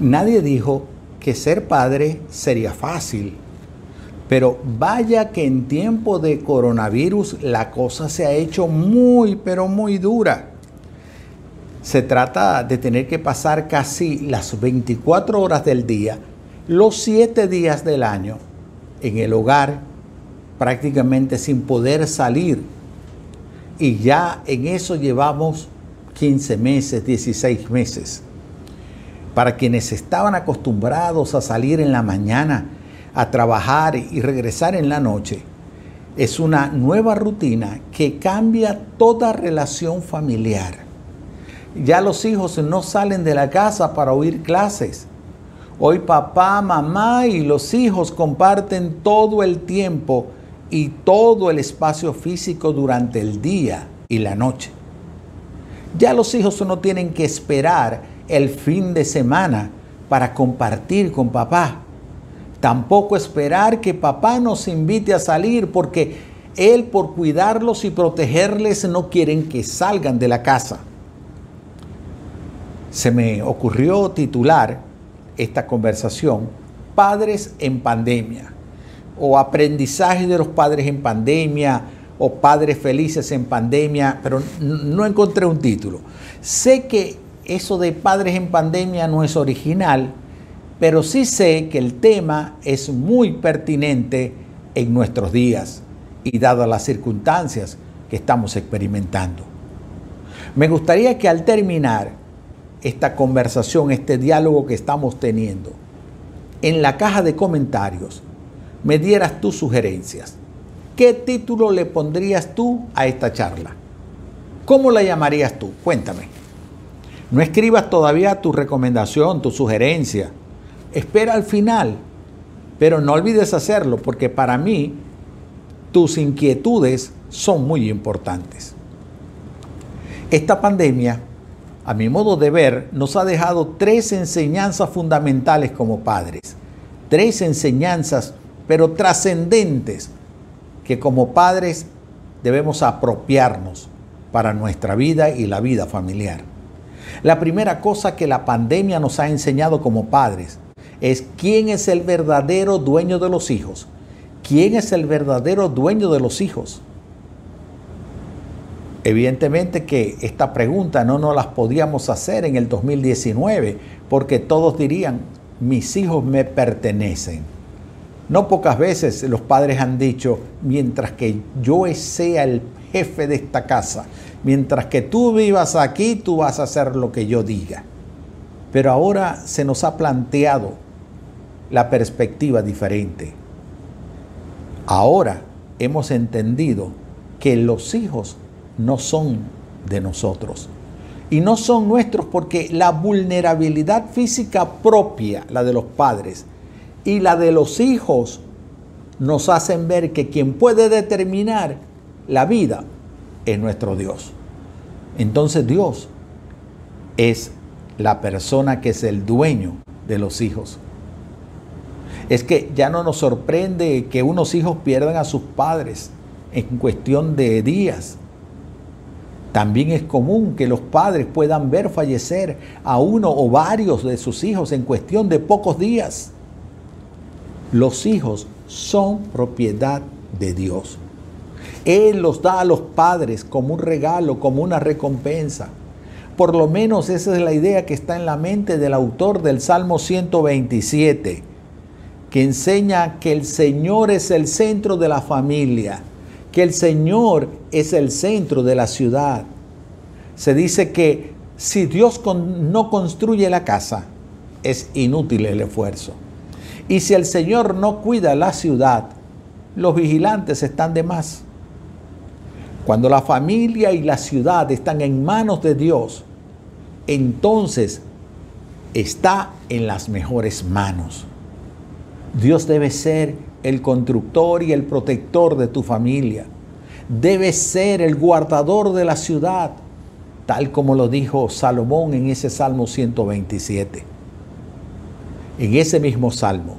Nadie dijo que ser padre sería fácil, pero vaya que en tiempo de coronavirus la cosa se ha hecho muy, pero muy dura. Se trata de tener que pasar casi las 24 horas del día, los 7 días del año, en el hogar, prácticamente sin poder salir. Y ya en eso llevamos 15 meses, 16 meses para quienes estaban acostumbrados a salir en la mañana, a trabajar y regresar en la noche. Es una nueva rutina que cambia toda relación familiar. Ya los hijos no salen de la casa para oír clases. Hoy papá, mamá y los hijos comparten todo el tiempo y todo el espacio físico durante el día y la noche. Ya los hijos no tienen que esperar el fin de semana para compartir con papá. Tampoco esperar que papá nos invite a salir porque él por cuidarlos y protegerles no quieren que salgan de la casa. Se me ocurrió titular esta conversación Padres en pandemia o aprendizaje de los padres en pandemia o padres felices en pandemia, pero no encontré un título. Sé que eso de padres en pandemia no es original, pero sí sé que el tema es muy pertinente en nuestros días y dadas las circunstancias que estamos experimentando. Me gustaría que al terminar esta conversación, este diálogo que estamos teniendo, en la caja de comentarios me dieras tus sugerencias. ¿Qué título le pondrías tú a esta charla? ¿Cómo la llamarías tú? Cuéntame. No escribas todavía tu recomendación, tu sugerencia. Espera al final, pero no olvides hacerlo porque para mí tus inquietudes son muy importantes. Esta pandemia, a mi modo de ver, nos ha dejado tres enseñanzas fundamentales como padres. Tres enseñanzas, pero trascendentes, que como padres debemos apropiarnos para nuestra vida y la vida familiar. La primera cosa que la pandemia nos ha enseñado como padres es quién es el verdadero dueño de los hijos. ¿Quién es el verdadero dueño de los hijos? Evidentemente que esta pregunta no nos las podíamos hacer en el 2019 porque todos dirían, mis hijos me pertenecen. No pocas veces los padres han dicho, mientras que yo sea el jefe de esta casa, mientras que tú vivas aquí, tú vas a hacer lo que yo diga. Pero ahora se nos ha planteado la perspectiva diferente. Ahora hemos entendido que los hijos no son de nosotros. Y no son nuestros porque la vulnerabilidad física propia, la de los padres, y la de los hijos, nos hacen ver que quien puede determinar la vida es nuestro Dios. Entonces Dios es la persona que es el dueño de los hijos. Es que ya no nos sorprende que unos hijos pierdan a sus padres en cuestión de días. También es común que los padres puedan ver fallecer a uno o varios de sus hijos en cuestión de pocos días. Los hijos son propiedad de Dios. Él los da a los padres como un regalo, como una recompensa. Por lo menos esa es la idea que está en la mente del autor del Salmo 127, que enseña que el Señor es el centro de la familia, que el Señor es el centro de la ciudad. Se dice que si Dios no construye la casa, es inútil el esfuerzo. Y si el Señor no cuida la ciudad, los vigilantes están de más. Cuando la familia y la ciudad están en manos de Dios, entonces está en las mejores manos. Dios debe ser el constructor y el protector de tu familia. Debe ser el guardador de la ciudad, tal como lo dijo Salomón en ese Salmo 127. En ese mismo Salmo,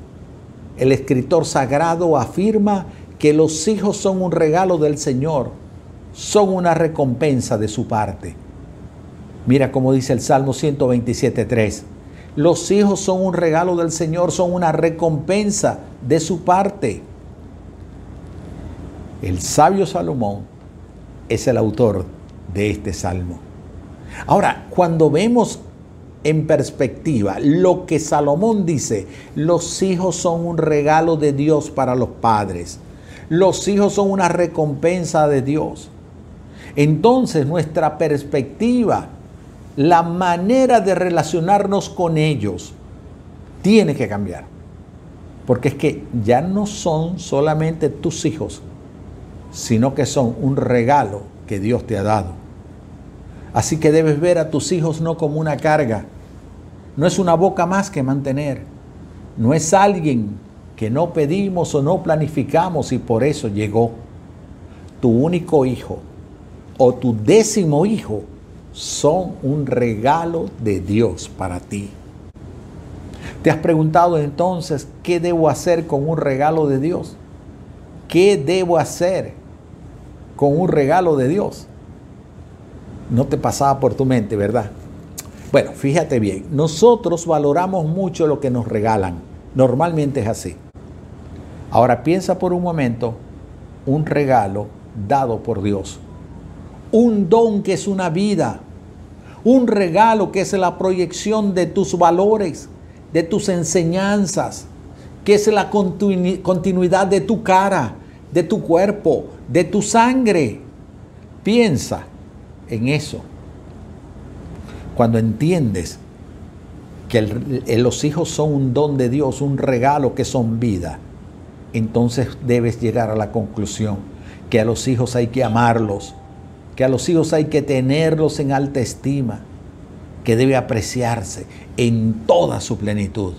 el escritor sagrado afirma que los hijos son un regalo del Señor son una recompensa de su parte. Mira cómo dice el Salmo 127.3. Los hijos son un regalo del Señor, son una recompensa de su parte. El sabio Salomón es el autor de este salmo. Ahora, cuando vemos en perspectiva lo que Salomón dice, los hijos son un regalo de Dios para los padres. Los hijos son una recompensa de Dios. Entonces nuestra perspectiva, la manera de relacionarnos con ellos, tiene que cambiar. Porque es que ya no son solamente tus hijos, sino que son un regalo que Dios te ha dado. Así que debes ver a tus hijos no como una carga, no es una boca más que mantener, no es alguien que no pedimos o no planificamos y por eso llegó. Tu único hijo o tu décimo hijo son un regalo de Dios para ti. ¿Te has preguntado entonces qué debo hacer con un regalo de Dios? ¿Qué debo hacer con un regalo de Dios? No te pasaba por tu mente, ¿verdad? Bueno, fíjate bien, nosotros valoramos mucho lo que nos regalan. Normalmente es así. Ahora piensa por un momento un regalo dado por Dios. Un don que es una vida. Un regalo que es la proyección de tus valores, de tus enseñanzas, que es la continuidad de tu cara, de tu cuerpo, de tu sangre. Piensa en eso. Cuando entiendes que los hijos son un don de Dios, un regalo que son vida entonces debes llegar a la conclusión que a los hijos hay que amarlos, que a los hijos hay que tenerlos en alta estima, que debe apreciarse en toda su plenitud.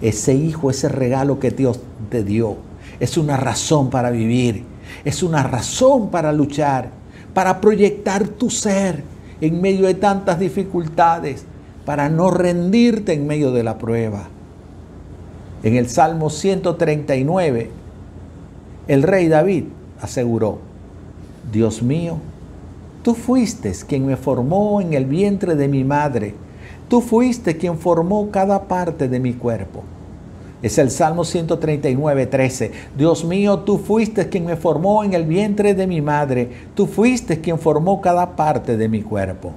Ese hijo, ese regalo que Dios te dio, es una razón para vivir, es una razón para luchar, para proyectar tu ser en medio de tantas dificultades, para no rendirte en medio de la prueba. En el Salmo 139, el rey David aseguró, Dios mío, tú fuiste quien me formó en el vientre de mi madre, tú fuiste quien formó cada parte de mi cuerpo. Es el Salmo 139, 13. Dios mío, tú fuiste quien me formó en el vientre de mi madre, tú fuiste quien formó cada parte de mi cuerpo.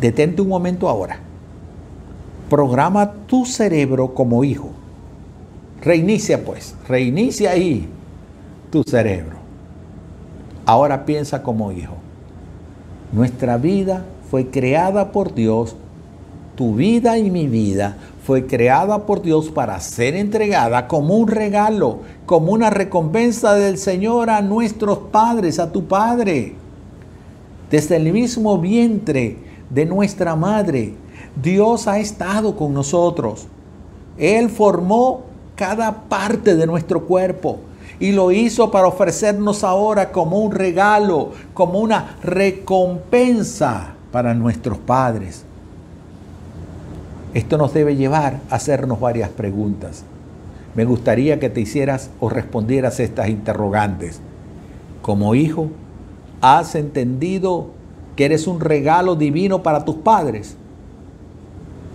Detente un momento ahora programa tu cerebro como hijo. Reinicia pues, reinicia ahí tu cerebro. Ahora piensa como hijo. Nuestra vida fue creada por Dios, tu vida y mi vida fue creada por Dios para ser entregada como un regalo, como una recompensa del Señor a nuestros padres, a tu Padre. Desde el mismo vientre de nuestra madre, Dios ha estado con nosotros. Él formó cada parte de nuestro cuerpo y lo hizo para ofrecernos ahora como un regalo, como una recompensa para nuestros padres. Esto nos debe llevar a hacernos varias preguntas. Me gustaría que te hicieras o respondieras estas interrogantes. Como hijo, ¿has entendido que eres un regalo divino para tus padres?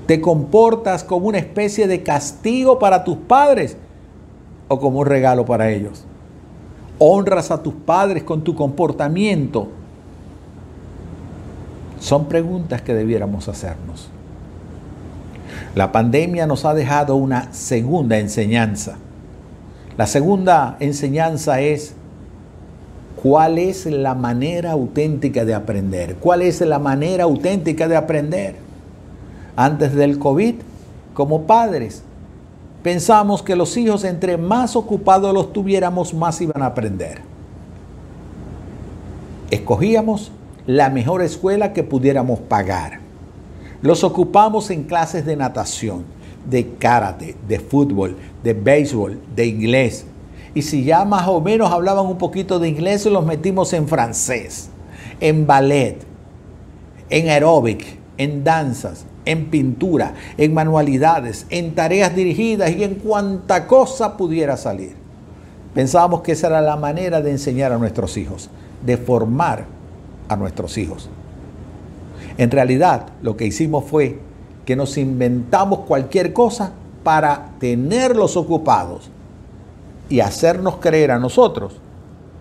¿Te comportas como una especie de castigo para tus padres o como un regalo para ellos? ¿Honras a tus padres con tu comportamiento? Son preguntas que debiéramos hacernos. La pandemia nos ha dejado una segunda enseñanza. La segunda enseñanza es cuál es la manera auténtica de aprender. ¿Cuál es la manera auténtica de aprender? antes del COVID, como padres, pensamos que los hijos entre más ocupados los tuviéramos, más iban a aprender. Escogíamos la mejor escuela que pudiéramos pagar. Los ocupamos en clases de natación, de karate, de fútbol, de béisbol, de inglés. Y si ya más o menos hablaban un poquito de inglés, los metimos en francés, en ballet, en aeróbic, en danzas, en pintura, en manualidades, en tareas dirigidas y en cuanta cosa pudiera salir. Pensábamos que esa era la manera de enseñar a nuestros hijos, de formar a nuestros hijos. En realidad, lo que hicimos fue que nos inventamos cualquier cosa para tenerlos ocupados y hacernos creer a nosotros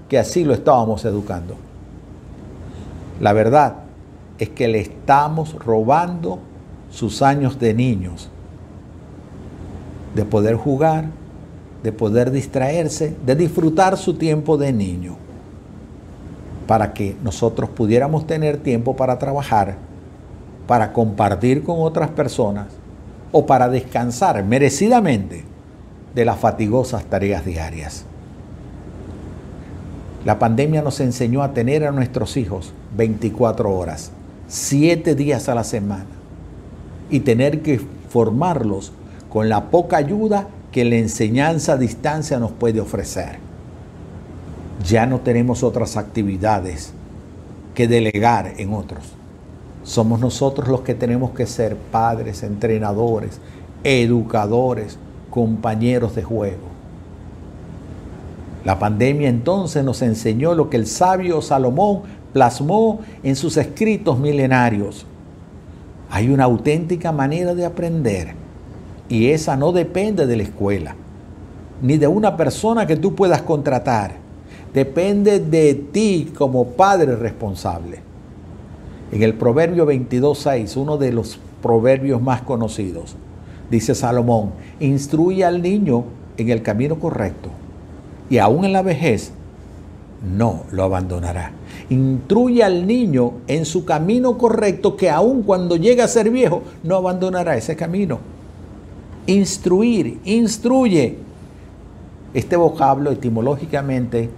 que así lo estábamos educando. La verdad es que le estamos robando sus años de niños, de poder jugar, de poder distraerse, de disfrutar su tiempo de niño, para que nosotros pudiéramos tener tiempo para trabajar, para compartir con otras personas o para descansar merecidamente de las fatigosas tareas diarias. La pandemia nos enseñó a tener a nuestros hijos 24 horas, 7 días a la semana, y tener que formarlos con la poca ayuda que la enseñanza a distancia nos puede ofrecer. Ya no tenemos otras actividades que delegar en otros. Somos nosotros los que tenemos que ser padres, entrenadores, educadores, compañeros de juego. La pandemia entonces nos enseñó lo que el sabio Salomón plasmó en sus escritos milenarios. Hay una auténtica manera de aprender y esa no depende de la escuela, ni de una persona que tú puedas contratar. Depende de ti como padre responsable. En el Proverbio 22.6, uno de los proverbios más conocidos, dice Salomón, instruye al niño en el camino correcto y aún en la vejez no lo abandonará. Instruye al niño en su camino correcto que aun cuando llegue a ser viejo no abandonará ese camino. Instruir, instruye. Este vocablo etimológicamente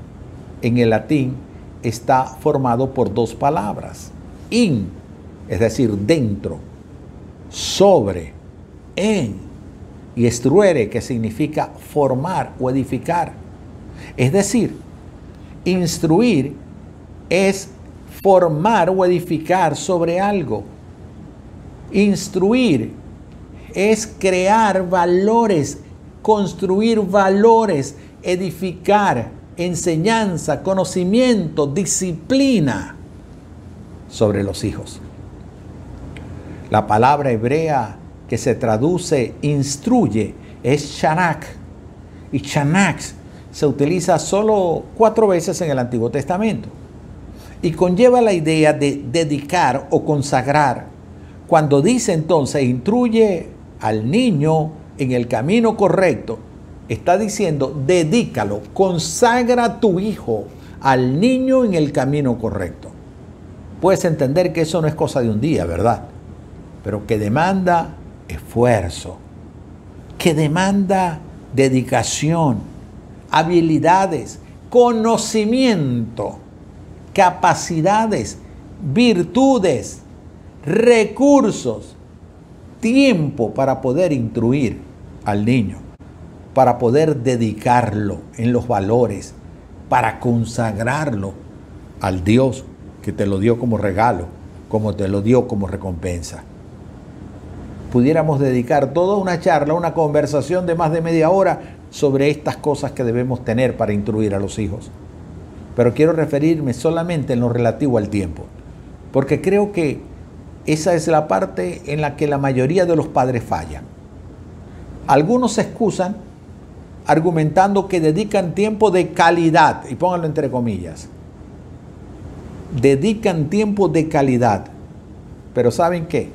en el latín está formado por dos palabras. In, es decir, dentro, sobre, en, y estruere, que significa formar o edificar. Es decir, instruir es formar o edificar sobre algo. Instruir es crear valores, construir valores, edificar enseñanza, conocimiento, disciplina sobre los hijos. La palabra hebrea que se traduce instruye es shanak. Y shanak se utiliza solo cuatro veces en el Antiguo Testamento y conlleva la idea de dedicar o consagrar. Cuando dice entonces, instruye al niño en el camino correcto, está diciendo, dedícalo, consagra a tu hijo al niño en el camino correcto. Puedes entender que eso no es cosa de un día, ¿verdad? Pero que demanda esfuerzo, que demanda dedicación, habilidades, conocimiento, capacidades, virtudes, recursos, tiempo para poder instruir al niño, para poder dedicarlo en los valores, para consagrarlo al Dios que te lo dio como regalo, como te lo dio como recompensa. Pudiéramos dedicar toda una charla, una conversación de más de media hora sobre estas cosas que debemos tener para instruir a los hijos. Pero quiero referirme solamente en lo relativo al tiempo, porque creo que esa es la parte en la que la mayoría de los padres fallan. Algunos se excusan argumentando que dedican tiempo de calidad, y pónganlo entre comillas, dedican tiempo de calidad, pero ¿saben qué?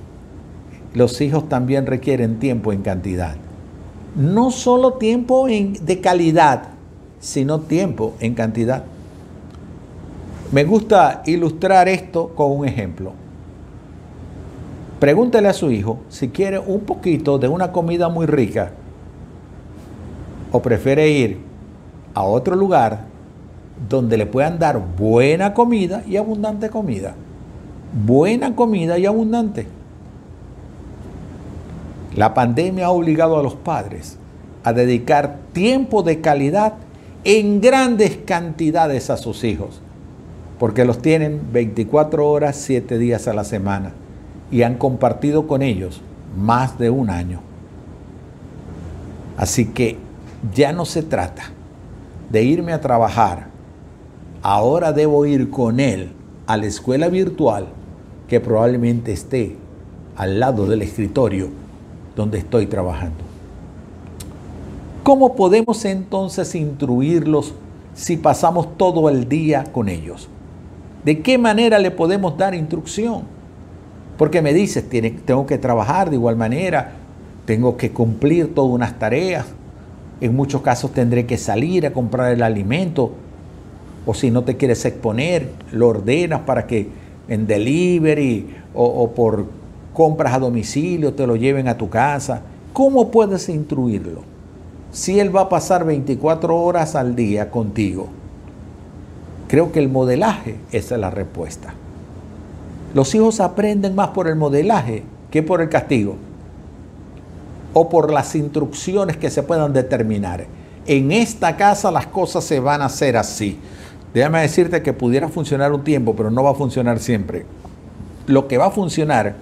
Los hijos también requieren tiempo en cantidad no solo tiempo de calidad, sino tiempo en cantidad. Me gusta ilustrar esto con un ejemplo. Pregúntele a su hijo si quiere un poquito de una comida muy rica o prefiere ir a otro lugar donde le puedan dar buena comida y abundante comida. Buena comida y abundante. La pandemia ha obligado a los padres a dedicar tiempo de calidad en grandes cantidades a sus hijos, porque los tienen 24 horas, 7 días a la semana y han compartido con ellos más de un año. Así que ya no se trata de irme a trabajar, ahora debo ir con él a la escuela virtual que probablemente esté al lado del escritorio donde estoy trabajando. ¿Cómo podemos entonces instruirlos si pasamos todo el día con ellos? ¿De qué manera le podemos dar instrucción? Porque me dices, tengo que trabajar de igual manera, tengo que cumplir todas unas tareas, en muchos casos tendré que salir a comprar el alimento, o si no te quieres exponer, lo ordenas para que en delivery o, por compras a domicilio te lo lleven a tu casa. ¿Cómo puedes instruirlo? Si él va a pasar 24 horas al día contigo. Creo que el modelaje es la respuesta. Los hijos aprenden más por el modelaje que por el castigo o por las instrucciones que se puedan determinar. En esta casa las cosas se van a hacer así. Déjame decirte que pudiera funcionar un tiempo, pero no va a funcionar siempre. Lo que va a funcionar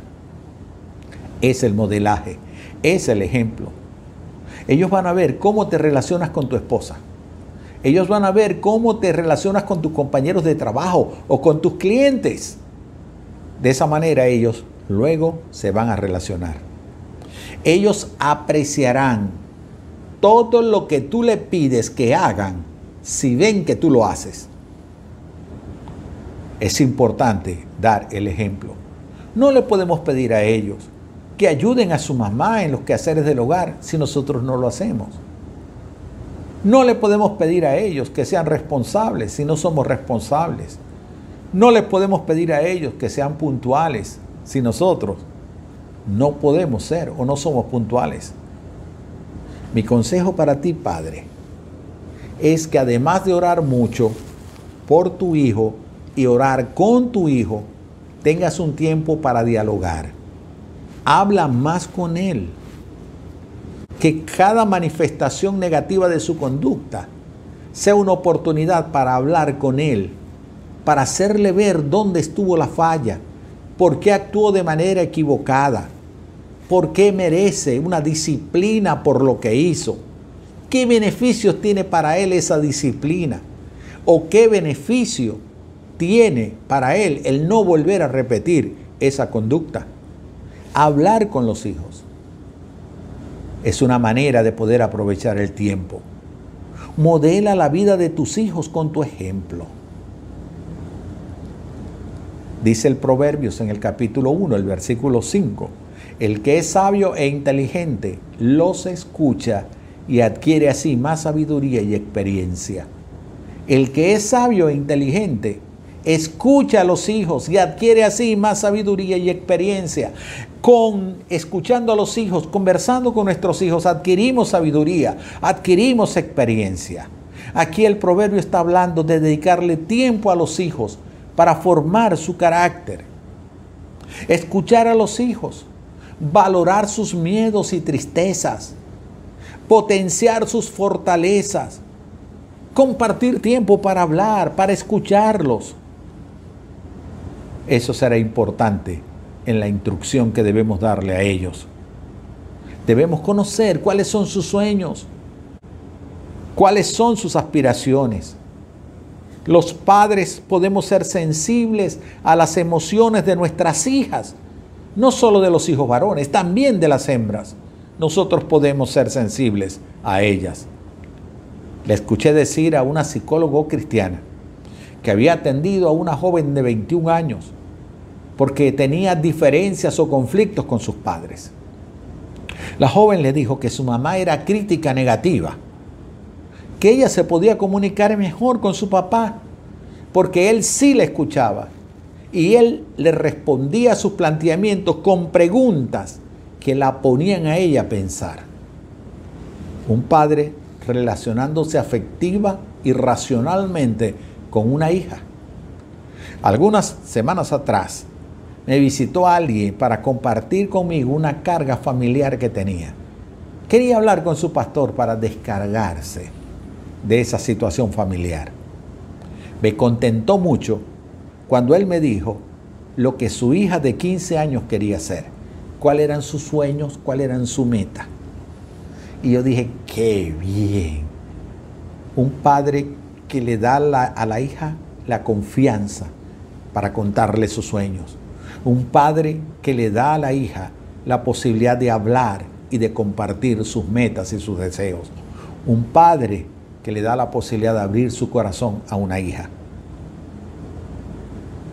es el modelaje, es el ejemplo. Ellos van a ver cómo te relacionas con tu esposa. Ellos van a ver cómo te relacionas con tus compañeros de trabajo o con tus clientes. De esa manera ellos luego se van a relacionar ellos apreciarán todo lo que tú le pides que hagan si ven que tú lo haces. Es importante dar el ejemplo. No le podemos pedir a ellos que ayuden a su mamá en los quehaceres del hogar si nosotros no lo hacemos. No le podemos pedir a ellos que sean responsables si no somos responsables. No le podemos pedir a ellos que sean puntuales si nosotros no podemos ser o no somos puntuales. Mi consejo para ti, Padre, es que además de orar mucho por tu hijo y orar con tu hijo, tengas un tiempo para dialogar. Habla más con él. Que cada manifestación negativa de su conducta sea una oportunidad para hablar con él, para hacerle ver dónde estuvo la falla, por qué actuó de manera equivocada ¿Por qué merece una disciplina por lo que hizo? ¿Qué beneficios tiene para él esa disciplina? ¿O qué beneficio tiene para él el no volver a repetir esa conducta? Hablar con los hijos es una manera de poder aprovechar el tiempo. Modela la vida de tus hijos con tu ejemplo. Dice el Proverbios en el capítulo 1, el versículo 5 el que es sabio e inteligente los escucha y adquiere así más sabiduría y experiencia. El que es sabio e inteligente escucha a los hijos y adquiere así más sabiduría y experiencia. Con escuchando a los hijos, conversando con nuestros hijos, adquirimos sabiduría, adquirimos experiencia. Aquí el proverbio está hablando de dedicarle tiempo a los hijos para formar su carácter. Escuchar a los hijos valorar sus miedos y tristezas, potenciar sus fortalezas, compartir tiempo para hablar, para escucharlos. Eso será importante en la instrucción que debemos darle a ellos. Debemos conocer cuáles son sus sueños, cuáles son sus aspiraciones. Los padres podemos ser sensibles a las emociones de nuestras hijas no solo de los hijos varones, también de las hembras. Nosotros podemos ser sensibles a ellas. Le escuché decir a una psicóloga cristiana que había atendido a una joven de 21 años porque tenía diferencias o conflictos con sus padres. La joven le dijo que su mamá era crítica negativa, que ella se podía comunicar mejor con su papá porque él sí le escuchaba y él le respondía a sus planteamientos con preguntas que la ponían a ella a pensar. Un padre relacionándose afectiva y racionalmente con una hija. Algunas semanas atrás me visitó alguien para compartir conmigo una carga familiar que tenía. Quería hablar con su pastor para descargarse de esa situación familiar. Me contentó mucho cuando él me dijo lo que su hija de 15 años quería hacer, cuáles eran sus sueños, cuál eran su meta. Y yo dije, qué bien. Un padre que le da a la hija la confianza para contarle sus sueños. Un padre que le da a la hija la posibilidad de hablar y de compartir sus metas y sus deseos. Un padre que le da la posibilidad de abrir su corazón a una hija.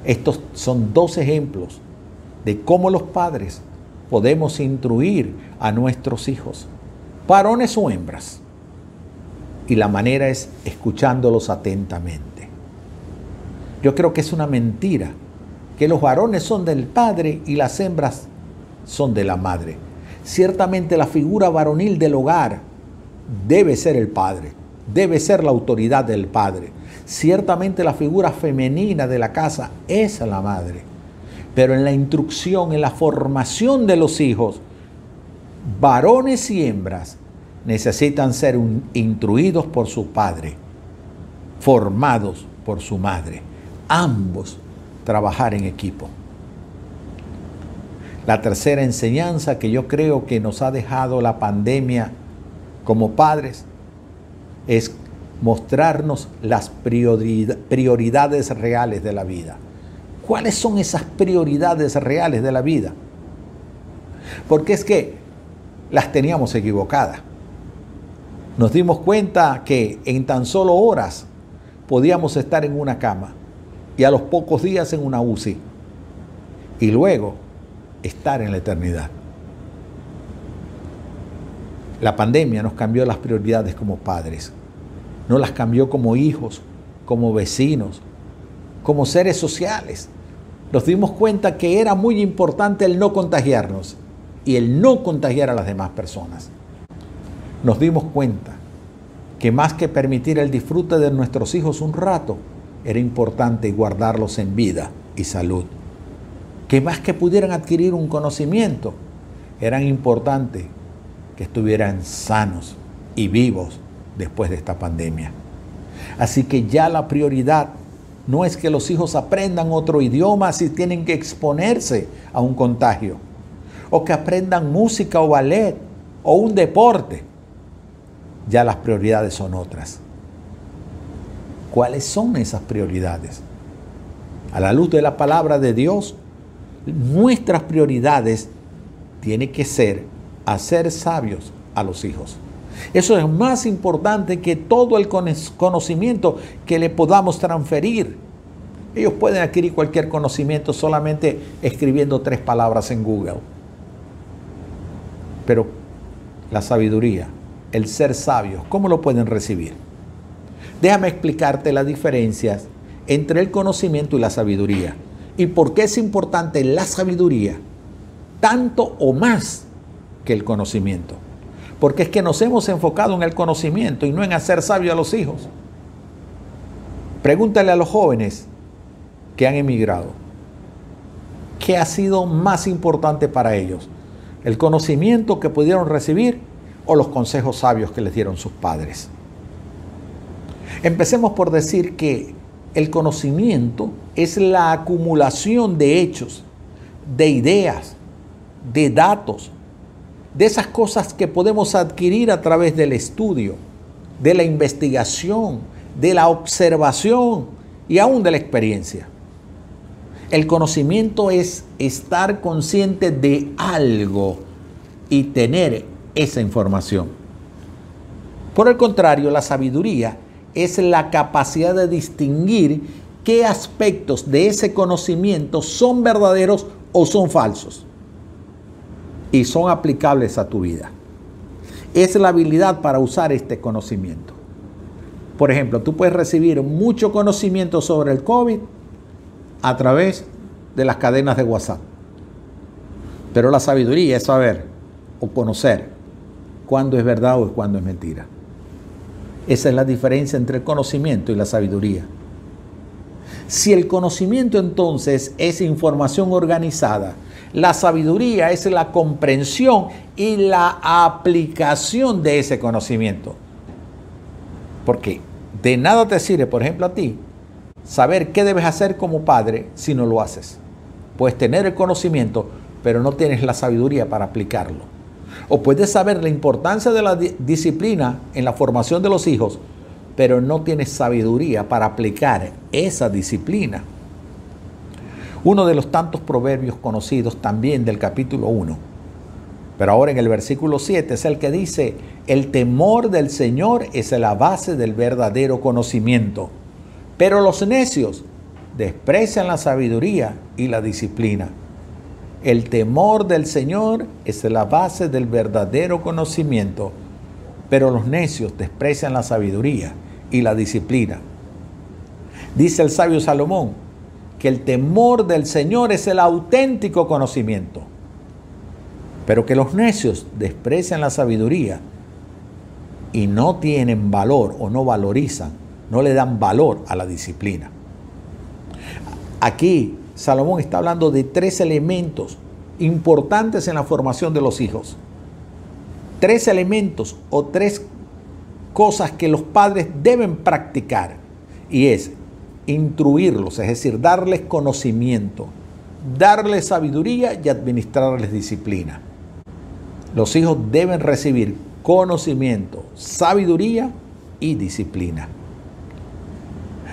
Estos son dos ejemplos de cómo los padres podemos instruir a nuestros hijos, varones o hembras. Y la manera es escuchándolos atentamente. Yo creo que es una mentira que los varones son del padre y las hembras son de la madre. Ciertamente la figura varonil del hogar debe ser el padre, debe ser la autoridad del padre. Ciertamente la figura femenina de la casa es la madre. Pero en la instrucción, en la formación de los hijos, varones y hembras necesitan ser instruidos por su padre, formados por su madre. Ambos trabajar en equipo. La tercera enseñanza que yo creo que nos ha dejado la pandemia como padres es mostrarnos las prioridades reales de la vida. ¿Cuáles son esas prioridades reales de la vida? Porque es que las teníamos equivocadas. Nos dimos cuenta que en tan solo horas podíamos estar en una cama y a los pocos días en una UCI y luego estar en la eternidad. La pandemia nos cambió las prioridades como padres, no las cambió como hijos, como vecinos, como seres sociales. Nos dimos cuenta que era muy importante el no contagiarnos y el no contagiar a las demás personas. Nos dimos cuenta que más que permitir el disfrute de nuestros hijos un rato, era importante guardarlos en vida y salud. Que más que pudieran adquirir un conocimiento, eran importante que estuvieran sanos y vivos después de esta pandemia. Así que ya la prioridad no es que los hijos aprendan otro idioma si tienen que exponerse a un contagio, o que aprendan música o ballet o un deporte. Ya las prioridades son otras. ¿Cuáles son esas prioridades? A la luz de la palabra de Dios, nuestras prioridades tienen que ser hacer sabios a los hijos. Eso es más importante que todo el conocimiento que le podamos transferir. Ellos pueden adquirir cualquier conocimiento solamente escribiendo tres palabras en Google. Pero la sabiduría, el ser sabios, ¿cómo lo pueden recibir? Déjame explicarte las diferencias entre el conocimiento y la sabiduría. Y por qué es importante la sabiduría tanto o más que el conocimiento. Porque es que nos hemos enfocado en el conocimiento y no en hacer sabio a los hijos. Pregúntale a los jóvenes que han emigrado. ¿Qué ha sido más importante para ellos? ¿El conocimiento que pudieron recibir o los consejos sabios que les dieron sus padres? Empecemos por decir que el conocimiento es la acumulación de hechos, de ideas, de datos, de esas cosas que podemos adquirir a través del estudio, de la investigación, de la observación y aún de la experiencia. El conocimiento es estar consciente de algo y tener esa información. Por el contrario, la sabiduría es la capacidad de distinguir qué aspectos de ese conocimiento son verdaderos o son falsos y son aplicables a tu vida. Es la habilidad para usar este conocimiento. Por ejemplo, tú puedes recibir mucho conocimiento sobre el COVID a través de las cadenas de WhatsApp. Pero la sabiduría es saber o conocer cuándo es verdad o cuándo es mentira. Esa es la diferencia entre el conocimiento y la sabiduría. Si el conocimiento entonces es información organizada, la sabiduría es la comprensión y la aplicación de ese conocimiento. Porque de nada te sirve, por ejemplo, a ti, saber qué debes hacer como padre si no lo haces. Puedes tener el conocimiento, pero no tienes la sabiduría para aplicarlo. O puedes saber la importancia de la disciplina en la formación de los hijos, pero no tienes sabiduría para aplicar esa disciplina. Uno de los tantos proverbios conocidos también del capítulo 1. Pero ahora en el versículo 7 es el que dice, el temor del Señor es la base del verdadero conocimiento. Pero los necios desprecian la sabiduría y la disciplina. El temor del Señor es la base del verdadero conocimiento, pero los necios desprecian la sabiduría y la disciplina. Dice el sabio Salomón que el temor del Señor es el auténtico conocimiento, pero que los necios desprecian la sabiduría y no tienen valor o no valorizan, no le dan valor a la disciplina. Aquí Salomón está hablando de tres elementos importantes en la formación de los hijos. Tres elementos o tres cosas que los padres deben practicar. Y es instruirlos, es decir, darles conocimiento, darles sabiduría y administrarles disciplina. Los hijos deben recibir conocimiento, sabiduría y disciplina.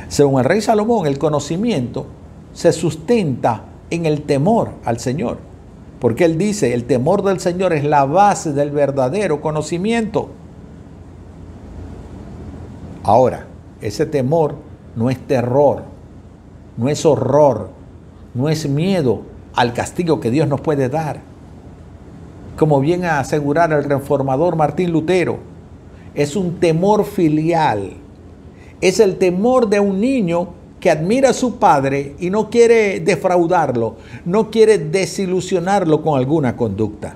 Según el rey Salomón, el conocimiento se sustenta en el temor al Señor. Porque Él dice, el temor del Señor es la base del verdadero conocimiento. Ahora, ese temor no es terror, no es horror, no es miedo al castigo que Dios nos puede dar. Como bien a asegurar el reformador Martín Lutero, es un temor filial. Es el temor de un niño que admira a su padre y no quiere defraudarlo, no quiere desilusionarlo con alguna conducta.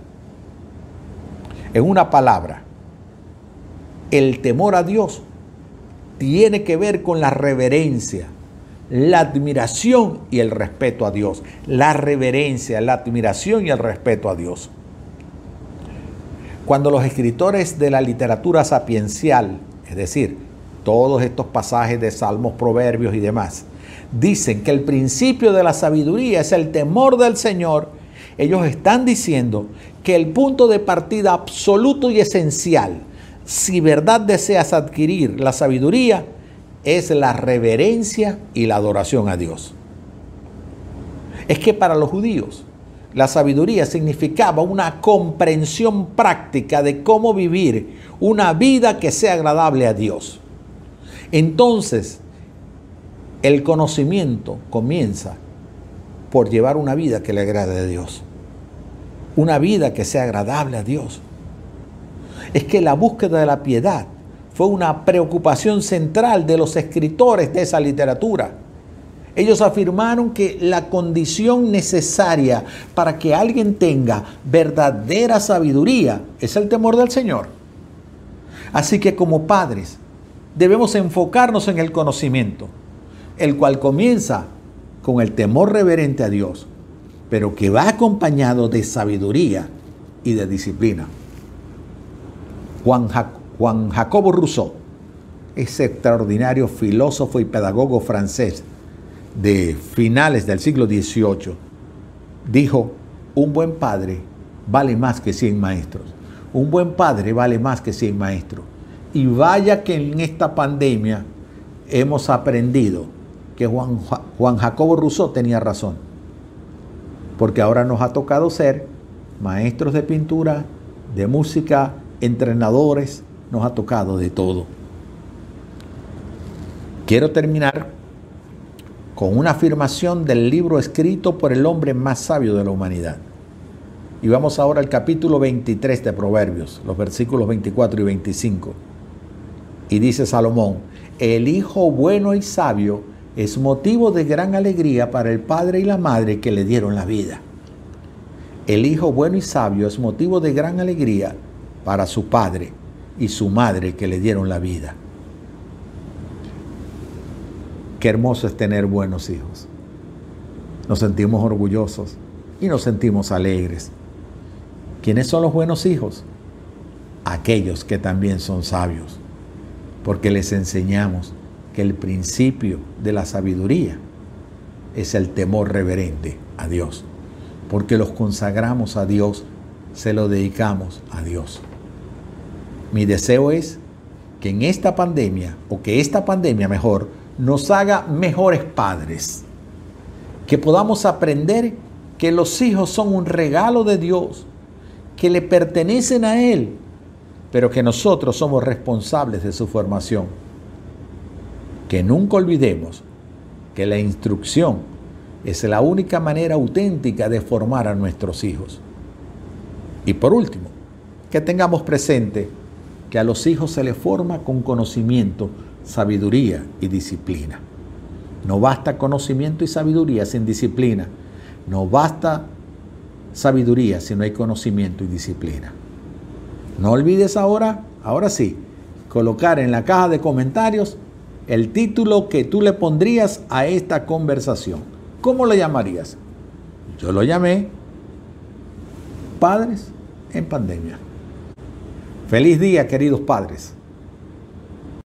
En una palabra, el temor a Dios tiene que ver con la reverencia, la admiración y el respeto a Dios. La reverencia, la admiración y el respeto a Dios. Cuando los escritores de la literatura sapiencial, es decir, todos estos pasajes de salmos, proverbios y demás, dicen que el principio de la sabiduría es el temor del Señor, ellos están diciendo que el punto de partida absoluto y esencial, si verdad deseas adquirir la sabiduría, es la reverencia y la adoración a Dios. Es que para los judíos la sabiduría significaba una comprensión práctica de cómo vivir una vida que sea agradable a Dios. Entonces, el conocimiento comienza por llevar una vida que le agrade a Dios. Una vida que sea agradable a Dios. Es que la búsqueda de la piedad fue una preocupación central de los escritores de esa literatura. Ellos afirmaron que la condición necesaria para que alguien tenga verdadera sabiduría es el temor del Señor. Así que como padres, debemos enfocarnos en el conocimiento, el cual comienza con el temor reverente a Dios, pero que va acompañado de sabiduría y de disciplina. Juan, Juan Jacobo Rousseau, ese extraordinario filósofo y pedagogo francés de finales del siglo XVIII, dijo, un buen padre vale más que 100 maestros. Un buen padre vale más que 100 maestros. Y vaya que en esta pandemia hemos aprendido que Juan, Juan Jacobo Rousseau tenía razón. Porque ahora nos ha tocado ser maestros de pintura, de música, entrenadores, nos ha tocado de todo. Quiero terminar con una afirmación del libro escrito por el hombre más sabio de la humanidad. Y vamos ahora al capítulo 23 de Proverbios, los versículos 24 y 25. Y dice Salomón, el hijo bueno y sabio es motivo de gran alegría para el padre y la madre que le dieron la vida. El hijo bueno y sabio es motivo de gran alegría para su padre y su madre que le dieron la vida. Qué hermoso es tener buenos hijos. Nos sentimos orgullosos y nos sentimos alegres. ¿Quiénes son los buenos hijos? Aquellos que también son sabios porque les enseñamos que el principio de la sabiduría es el temor reverente a Dios, porque los consagramos a Dios, se lo dedicamos a Dios. Mi deseo es que en esta pandemia, o que esta pandemia mejor, nos haga mejores padres, Que podamos aprender que los hijos son un regalo de Dios, que le pertenecen a Él, pero que nosotros somos responsables de su formación. Que nunca olvidemos que la instrucción es la única manera auténtica de formar a nuestros hijos. Y por último, que tengamos presente a los hijos se les forma con conocimiento, sabiduría y disciplina. No basta conocimiento y sabiduría sin disciplina. No basta sabiduría si no hay conocimiento y disciplina. No olvides ahora, ahora sí, colocar en la caja de comentarios el título que tú le pondrías a esta conversación. ¿Cómo le llamarías? Yo lo llamé Padres en Pandemia. Feliz día, queridos padres.